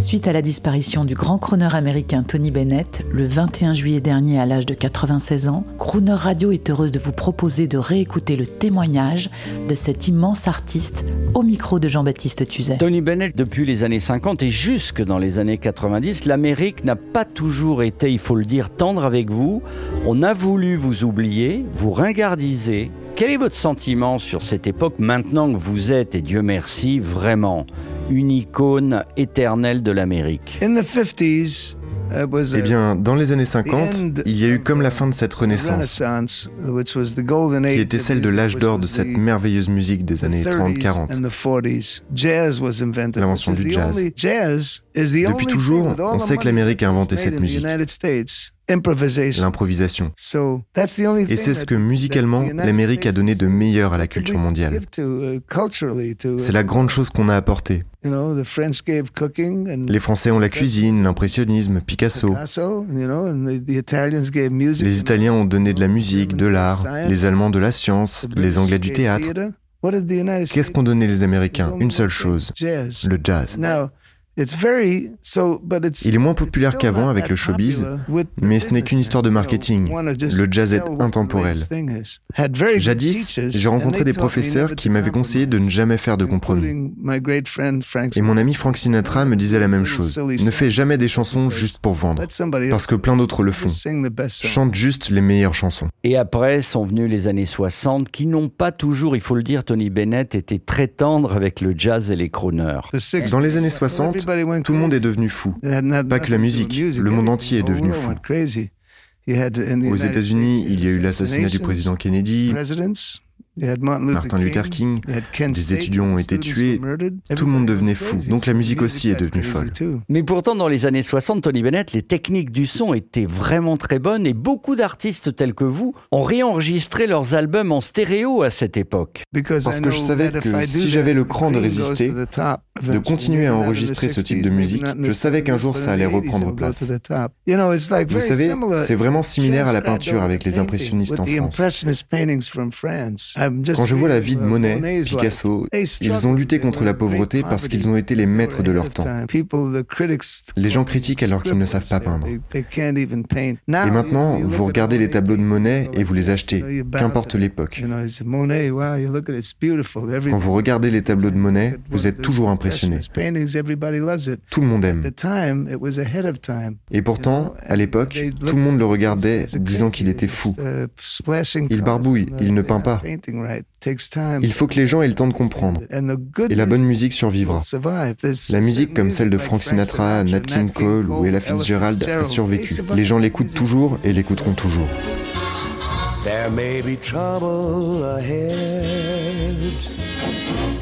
Suite à la disparition du grand crooner américain Tony Bennett, le 21 juillet dernier à l'âge de 96 ans, Crooner Radio est heureuse de vous proposer de réécouter le témoignage de cet immense artiste au micro de Jean-Baptiste Tuzet. Tony Bennett, depuis les années 50 et jusque dans les années 90, l'Amérique n'a pas toujours été, il faut le dire, tendre avec vous. On a voulu vous oublier, vous ringardiser. Quel est votre sentiment sur cette époque maintenant que vous êtes, et Dieu merci, vraiment une icône éternelle de l'Amérique In the 50s, it was Eh a bien, dans les années 50, il y a eu comme la fin de cette renaissance, renaissance, which was the golden age qui était celle de l'âge d'or was de cette the- merveilleuse musique des the années 30s 30-40. and the 40s. Jazz was invented. L'invention du the jazz. only- jazz is the Depuis only toujours, on the sait que l'Amérique a inventé cette musique. L'improvisation. So that's the only Et thing c'est ce que musicalement, l'Amérique a donné de meilleur à la culture mondiale. uh, uh, C'est la grande chose qu'on a apportée. you know, the French gave cooking and Les Français ont la cuisine, l'impressionnisme, Picasso. Les Italiens ont donné de la musique, de l'art, les Allemands de la science, les Anglais du théâtre. theater. What did the United Qu'est-ce qu'ont donné les Américains? Une seule chose, le jazz. Now, it's very so, but it's. Il est moins it's populaire qu'avant avec le showbiz, popular with the mais ce n'est qu'une histoire de marketing. Le jazz est intemporel. Jadis, j'ai and rencontré des professeurs never qui to m'avaient conseillé de ne jamais faire de compromis. including my great friend Frank Et mon Sinatra. ami Frank Sinatra me disait la même chose. Ne fais jamais des chansons juste pour vendre, parce que plein d'autres le font. just sing the best song. Chante juste les meilleures chansons. Et après sont venus les années 60 qui n'ont pas toujours, il faut le dire, Tony Bennett était très tendre avec le jazz et les crooners. The 60s, Dans les années 60, everybody went tout le monde est devenu fou. Pas que la musique, le monde entier est devenu fou. Aux États-Unis, il y a eu l'assassinat du président Kennedy, Martin Luther King, des étudiants ont été tués, tout le monde devenait fou. Donc la musique aussi est devenue folle. too. Mais pourtant, dans les années 60, Tony Bennett, les techniques du son étaient vraiment très bonnes et beaucoup d'artistes tels que vous ont réenregistré leurs albums en stéréo à cette époque. Because Parce I que je savais that if que si j'avais le the cran de résister, de continuer à enregistrer ce type de 60s, musique, je savais qu'un 70s, jour ça allait the 80s, reprendre place. to the top. You know, it's like Vous very savez, similar c'est vraiment similaire à la peinture avec les impressionnistes en France. Quand je vois la vie de uh, Monet. Picasso, ils ont lutté contre la pauvreté parce qu'ils ont été les maîtres de leur temps. Les gens critiquent alors qu'ils ne savent pas peindre. Et maintenant, vous regardez les tableaux de Monet et vous les achetez, qu'importe l'époque. Quand vous regardez les tableaux de Monet, vous êtes toujours impressionné. Tout le monde aime. Et pourtant, à l'époque, tout le monde le regardait disant qu'il était fou. Il barbouille, il ne peint pas. Il faut que les gens aient le temps de comprendre. Et la bonne musique survivra. La musique comme celle de Frank Sinatra, Nat King Cole ou Ella Fitzgerald a survécu. Les gens l'écoutent toujours et l'écouteront toujours. There may be trouble ahead,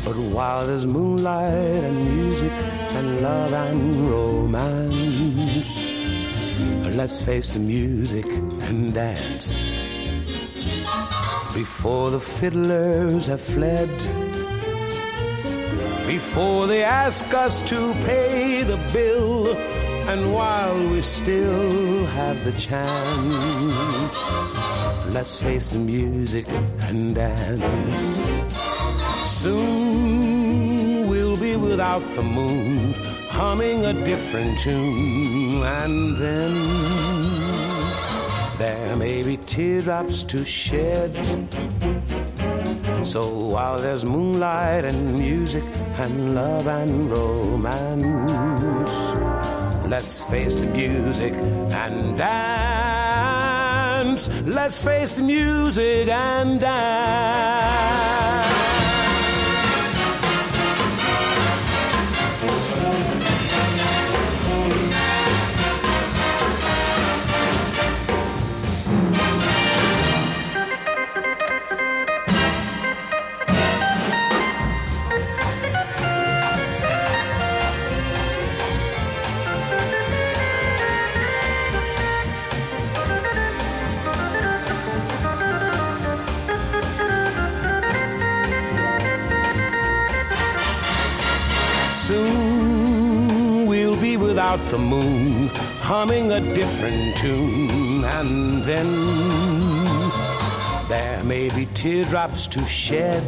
but while there's moonlight and music and love and romance, let's face the music and dance. Before the fiddlers have fled, before they ask us to pay the bill, and while we still have the chance. Let's face the music and dance. Soon we'll be without the moon, humming a different tune, and then there may be teardrops to shed. So while there's moonlight and music and love and romance, let's face the music and dance. Let's face the music and dance. About the moon, humming a different tune, and then there may be teardrops to shed.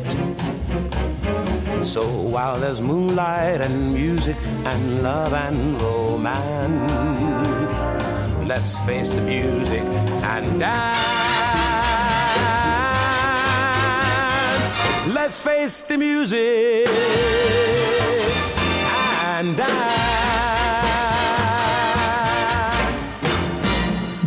So while there's moonlight and music and love and romance, let's face the music and dance. Let's face the music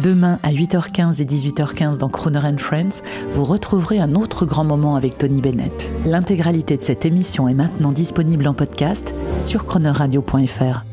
Demain à 8h15 et 18h15 dans Croner and Friends, vous retrouverez un autre grand moment avec Tony Bennett. L'intégralité de cette émission est maintenant disponible en podcast sur chronoradio.fr.